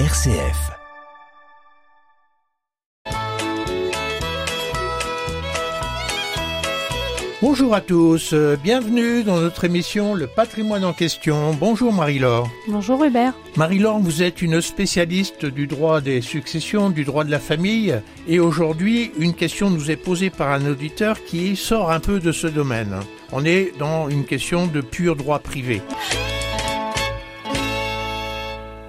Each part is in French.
RCF. Bonjour à tous, euh, bienvenue dans notre émission Le patrimoine en question. Bonjour Marie-Laure. Bonjour Hubert. Marie-Laure, vous êtes une spécialiste du droit des successions, du droit de la famille, et aujourd'hui, une question nous est posée par un auditeur qui sort un peu de ce domaine. On est dans une question de pur droit privé.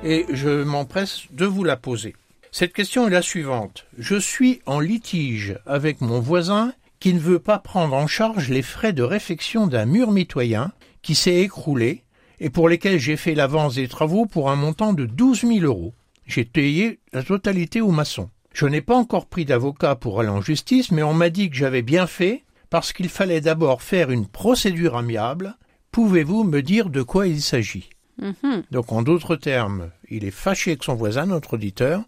Et je m'empresse de vous la poser. Cette question est la suivante. Je suis en litige avec mon voisin qui ne veut pas prendre en charge les frais de réfection d'un mur mitoyen qui s'est écroulé et pour lesquels j'ai fait l'avance des travaux pour un montant de 12 000 euros. J'ai payé la totalité au maçon. Je n'ai pas encore pris d'avocat pour aller en justice, mais on m'a dit que j'avais bien fait parce qu'il fallait d'abord faire une procédure amiable. Pouvez-vous me dire de quoi il s'agit? Mhm. Donc en d'autres termes, il est fâché avec son voisin, notre auditeur.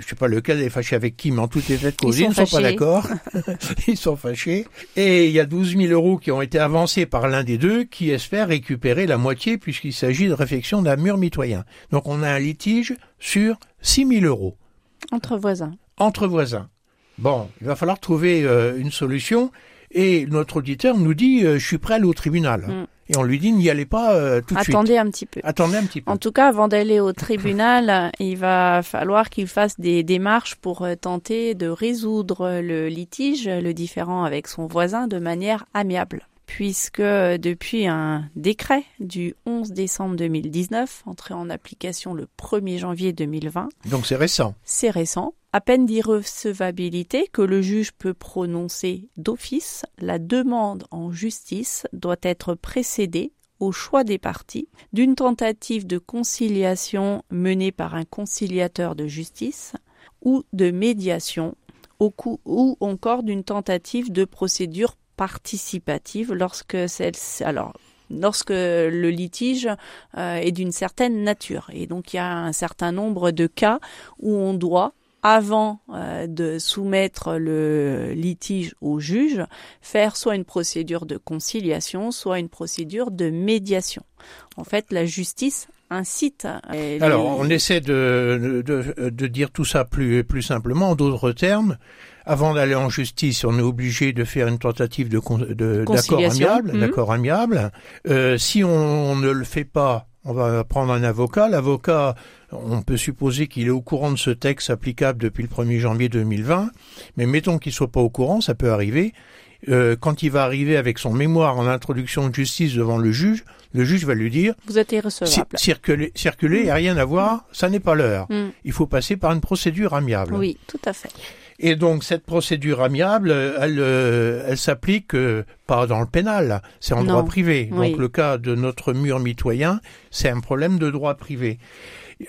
Je sais pas lequel est fâché avec qui, mais en tout état de cause, Ils ne sont sont pas d'accord. ils sont fâchés. Et il y a 12 000 euros qui ont été avancés par l'un des deux qui espère récupérer la moitié puisqu'il s'agit de réfection d'un mur mitoyen. Donc on a un litige sur 6 000 euros Entre voisins. entre voisins. Bon, il va falloir trouver euh, une solution. Et notre auditeur nous dit, euh, je suis prêt à aller au tribunal. Mm. Et on lui dit, n'y allez pas euh, tout de suite. Attendez un petit peu. Attendez un petit peu. En tout cas, avant d'aller au tribunal, il va falloir qu'il fasse des démarches pour euh, tenter de résoudre le litige, le différend avec son voisin de manière amiable. Puisque euh, depuis un décret du 11 décembre 2019, entré en application le 1er janvier 2020, Donc c'est récent. c'est récent, à peine d'irrecevabilité que le juge peut prononcer d'office, la demande en justice doit être précédée au choix des parties d'une tentative de conciliation menée par un conciliateur de justice ou de médiation ou encore d'une tentative de procédure participative lorsque celle alors lorsque le litige euh, est d'une certaine nature. Et donc il y a un certain nombre de cas où on doit avant euh, de soumettre le litige au juge, faire soit une procédure de conciliation, soit une procédure de médiation. En fait, la justice incite. euh, Alors, les- on essaie de, de, de dire tout ça plus, plus simplement. En d'autres termes, avant d'aller en justice, on est obligé de faire une tentative de, de- d'accord amiable. Mhm. D'accord amiable. Euh, si on, on ne le fait pas, on va prendre un avocat. L'avocat, on peut supposer qu'il est au courant de ce texte applicable depuis le 1er janvier 2020. Mais mettons qu'il soit pas au courant, ça peut arriver. Euh, quand il va arriver avec son mémoire en introduction de justice devant le juge, le juge va lui dire vous êtes irrecevable. circuler, circuler, il a rien à voir, ça n'est pas l'heure. Mm. Il faut passer par une procédure amiable. Oui, tout à fait. Et donc cette procédure amiable, elle, euh, elle s'applique euh, pas dans le pénal, c'est en Non. droit privé. Oui. Donc le cas de notre mur mitoyen, c'est un problème de droit privé.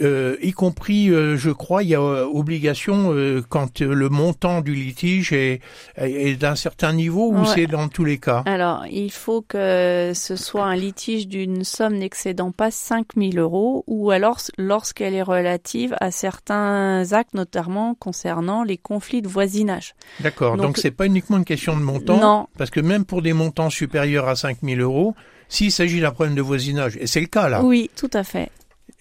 Euh, y compris, euh, je crois, il y a euh, obligation euh, quand euh, le montant du litige est, est- d'un certain niveau ou Ouais. c'est dans tous les cas? Alors, il faut que ce soit un litige d'une somme n'excédant pas 5 000 euros ou alors lorsqu'elle est relative à certains actes, notamment concernant les conflits de voisinage. D'accord. Donc c'est pas uniquement une question de montant. Non. Parce que même pour des montants supérieurs à 5000 euros, s'il s'agit d'un problème de voisinage, et c'est le cas là, Oui, tout à fait.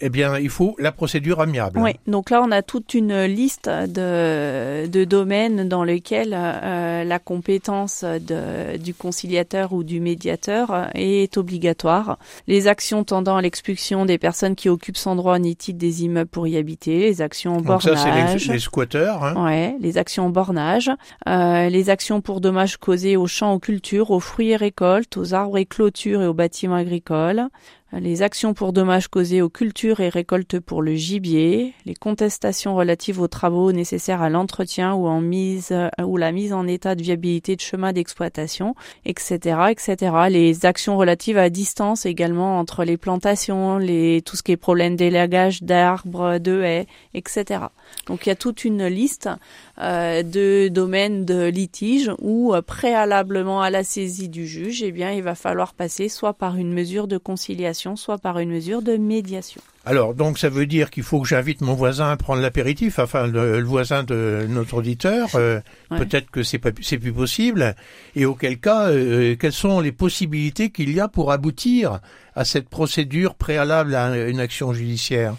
Eh bien, il faut la procédure amiable. Oui, donc là on a toute une liste de, de domaines dans lesquels euh, la compétence de, du conciliateur ou du médiateur est obligatoire. Les actions tendant à l'expulsion des personnes qui occupent sans droit ni titre des immeubles pour y habiter, les actions en Donc ça, c'est bornage. les, les squatteurs. Hein. Ouais, les actions en bornage, euh, les actions pour dommages causés aux champs, aux cultures, aux fruits et récoltes, aux arbres et clôtures et aux bâtiments agricoles, les actions pour dommages causés aux cultures et récoltes pour le gibier, les contestations relatives aux travaux nécessaires à l'entretien ou en mise ou la mise en état de viabilité de chemin d'exploitation, etc., etc. Les actions relatives à distance également entre les plantations, les tout ce qui est problème d'élagage d'arbres, de haies, etc. Donc il y a toute une liste euh, de domaines de litige où euh, préalablement à la saisie du juge, eh bien il va falloir passer soit par une mesure de conciliation, soit par une mesure de médiation. Alors, donc, ça veut dire qu'il faut que j'invite mon voisin à prendre l'apéritif, enfin, le, le voisin de notre auditeur. euh, Ouais. Peut-être que c'est pas, c'est plus possible. Et auquel cas, euh, quelles sont les possibilités qu'il y a pour aboutir à cette procédure préalable à une action judiciaire?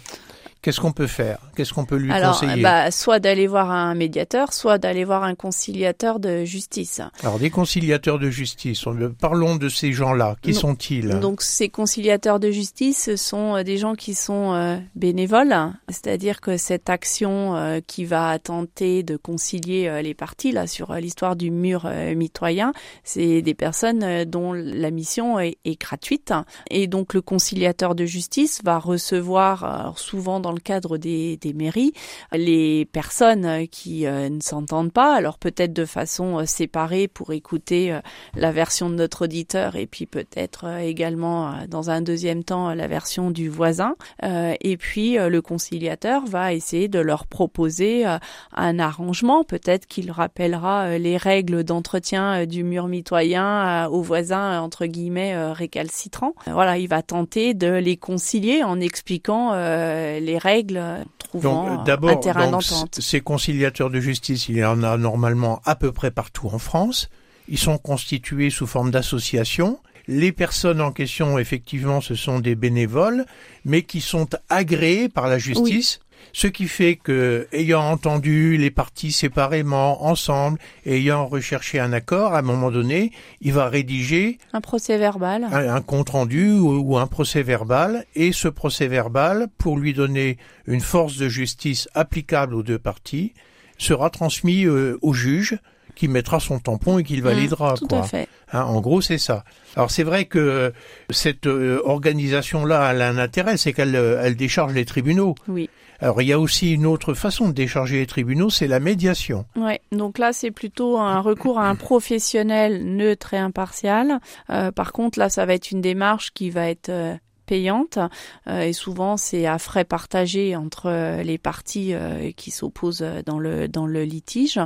Qu'est-ce qu'on peut faire? Qu'est-ce qu'on peut lui Alors, conseiller? bah, soit d'aller voir un médiateur, soit d'aller voir un conciliateur de justice. Alors, des conciliateurs de justice, on- parlons de ces gens-là. Qui sont-ils? Donc ces conciliateurs de justice ce sont euh, des gens qui sont euh, bénévoles, c'est-à-dire que cette action euh, qui va tenter de concilier les parties là sur l'histoire du mur mitoyen, c'est des personnes dont la mission est, est gratuite. Et donc le conciliateur de justice va recevoir souvent dans le cadre des, des mairies les personnes euh, qui euh, ne s'entendent pas, alors peut-être de façon euh, séparée pour écouter la version de notre auditeur et puis peut-être également dans un deuxième temps la version du voisin. Et puis le conciliateur va essayer de leur proposer un arrangement. Peut-être qu'il rappellera les règles d'entretien du mur mitoyen aux voisins entre guillemets récalcitrants. Voilà, il va tenter de les concilier en expliquant euh, les règles, euh, trouvant Donc, euh, un d'abord, terrain d'entente. ces conciliateurs de justice, il y en a normalement à peu près partout en France. Ils sont constitués sous forme d'associations. Les personnes en question, effectivement, ce sont des bénévoles, mais qui sont agréés par la justice. Ce qui fait que, ayant entendu les parties séparément, ensemble, ayant recherché un accord, à un moment donné, il va rédiger Un procès verbal. un, un compte rendu ou, ou un procès verbal et ce procès verbal, pour lui donner une force de justice applicable aux deux parties, sera transmis euh, au juge qui mettra son tampon et qu'il validera. Tout quoi. à fait. Hein, en gros, c'est ça. Alors c'est vrai que cette euh, organisation-là, elle a un intérêt, c'est qu'elle euh, elle décharge les tribunaux. Oui. Alors il y a aussi une autre façon de décharger les tribunaux, c'est la médiation. Ouais, donc là c'est plutôt un recours à un professionnel neutre et impartial. Euh, par contre là ça va être une démarche qui va être euh, payante euh, et souvent c'est à frais partagés entre euh, les parties euh, qui s'opposent dans le dans le litige.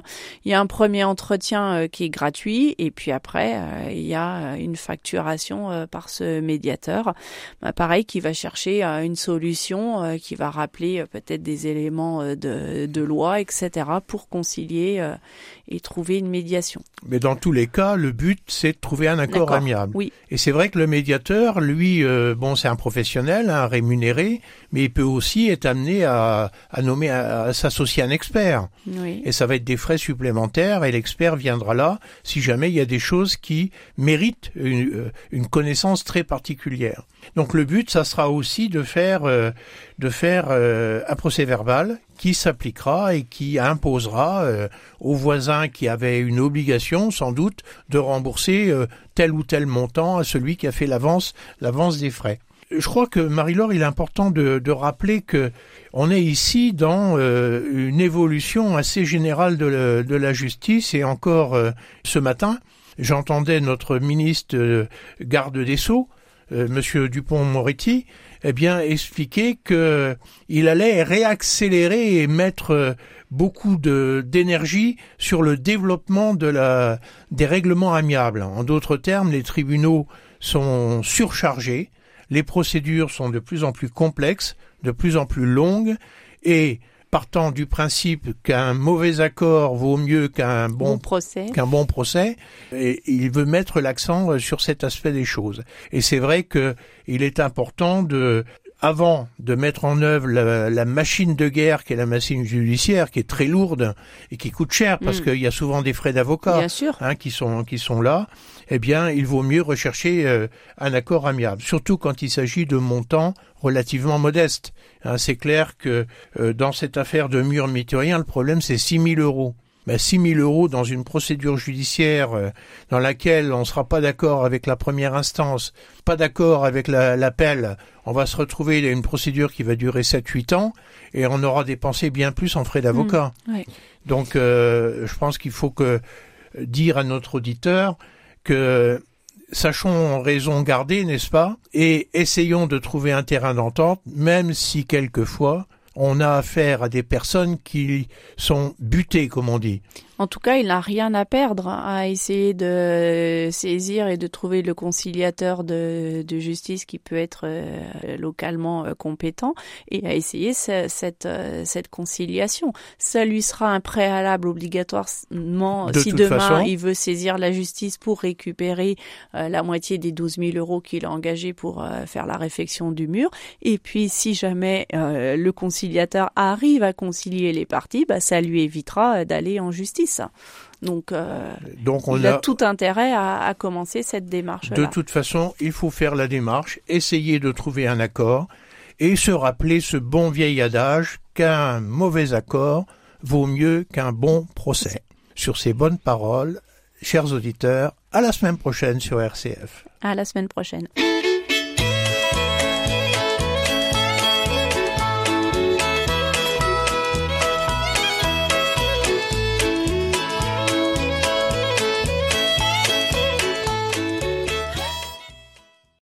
Il y a un premier entretien qui est gratuit et puis après il y a une facturation par ce médiateur. Bah, pareil qui va chercher une solution qui va rappeler peut-être des éléments de, de loi etc pour concilier et trouver une médiation. Mais dans tous les cas, le but, c'est de trouver un accord D'accord. amiable. Oui. Et c'est vrai que le médiateur, lui, euh, bon, c'est un professionnel, un rémunéré, mais il peut aussi être amené à, à nommer, à, à s'associer à un expert. Oui. Et ça va être des frais supplémentaires, et l'expert viendra là si jamais il y a des choses qui méritent une, euh, une connaissance très particulière. Donc le but, ça sera aussi de faire, euh, de faire euh, un procès verbal qui s'appliquera et qui imposera euh, aux voisins qui avaient une obligation, sans doute, de rembourser euh, tel ou tel montant à celui qui a fait l'avance, l'avance des frais. Je crois que Marie-Laure, il est important de, de rappeler que on est ici dans euh, une évolution assez générale de, la- de la justice et encore euh, ce matin, j'entendais notre ministre euh, garde des Sceaux, euh, Monsieur Dupont-Moretti, eh bien expliquer que il allait réaccélérer et mettre euh, beaucoup d'énergie sur le développement de la des règlements amiables. En d'autres termes, les tribunaux sont surchargés, les procédures sont de plus en plus complexes, de plus en plus longues et partant du principe qu'un mauvais accord vaut mieux qu'un Bon bon procès. qu'un bon procès et il veut mettre l'accent euh, sur cet aspect des choses. Et c'est vrai que il est important de avant de mettre en œuvre la, la machine de guerre qui est la machine judiciaire qui est très lourde et qui coûte cher parce Mm. qu'il y a souvent des frais d'avocat hein, qui sont qui sont là, eh bien, il vaut mieux rechercher euh, un accord amiable, surtout quand il s'agit de montants relativement modestes. Hein, c'est clair que euh, dans cette affaire de mur mitoyen, le problème c'est 6 000 euros. Ben, 6 000 euros dans une procédure judiciaire euh, dans laquelle on ne sera pas d'accord avec la première instance, pas d'accord avec la- l'appel, on va se retrouver à une procédure qui va durer 7-8 ans et on aura dépensé bien plus en frais d'avocat. Mmh, ouais. Donc euh, je pense qu'il faut que dire à notre auditeur que sachons raison garder, n'est-ce pas Et essayons de trouver un terrain d'entente, même si quelquefois on a affaire à des personnes qui sont butées, comme on dit. En tout cas, il n'a rien à perdre à essayer de saisir et de trouver le conciliateur de, de justice qui peut être euh, localement euh, compétent et à essayer cette, euh, cette conciliation. Ça lui sera un préalable obligatoirement si demain il veut saisir la justice pour récupérer la moitié des 12 000 euros qu'il a engagés pour faire la réfection du mur. Et puis si jamais le conciliateur arrive à concilier les parties, bah, ça lui évitera d'aller en justice. Donc, euh, Donc on il a, tout intérêt à, commencer cette démarche. -là. De toute façon, il faut faire la démarche, essayer de trouver un accord et se rappeler ce bon vieil adage qu'un mauvais accord vaut mieux qu'un bon procès. Sur ces bonnes paroles, chers auditeurs, à la semaine prochaine sur RCF. À la semaine prochaine.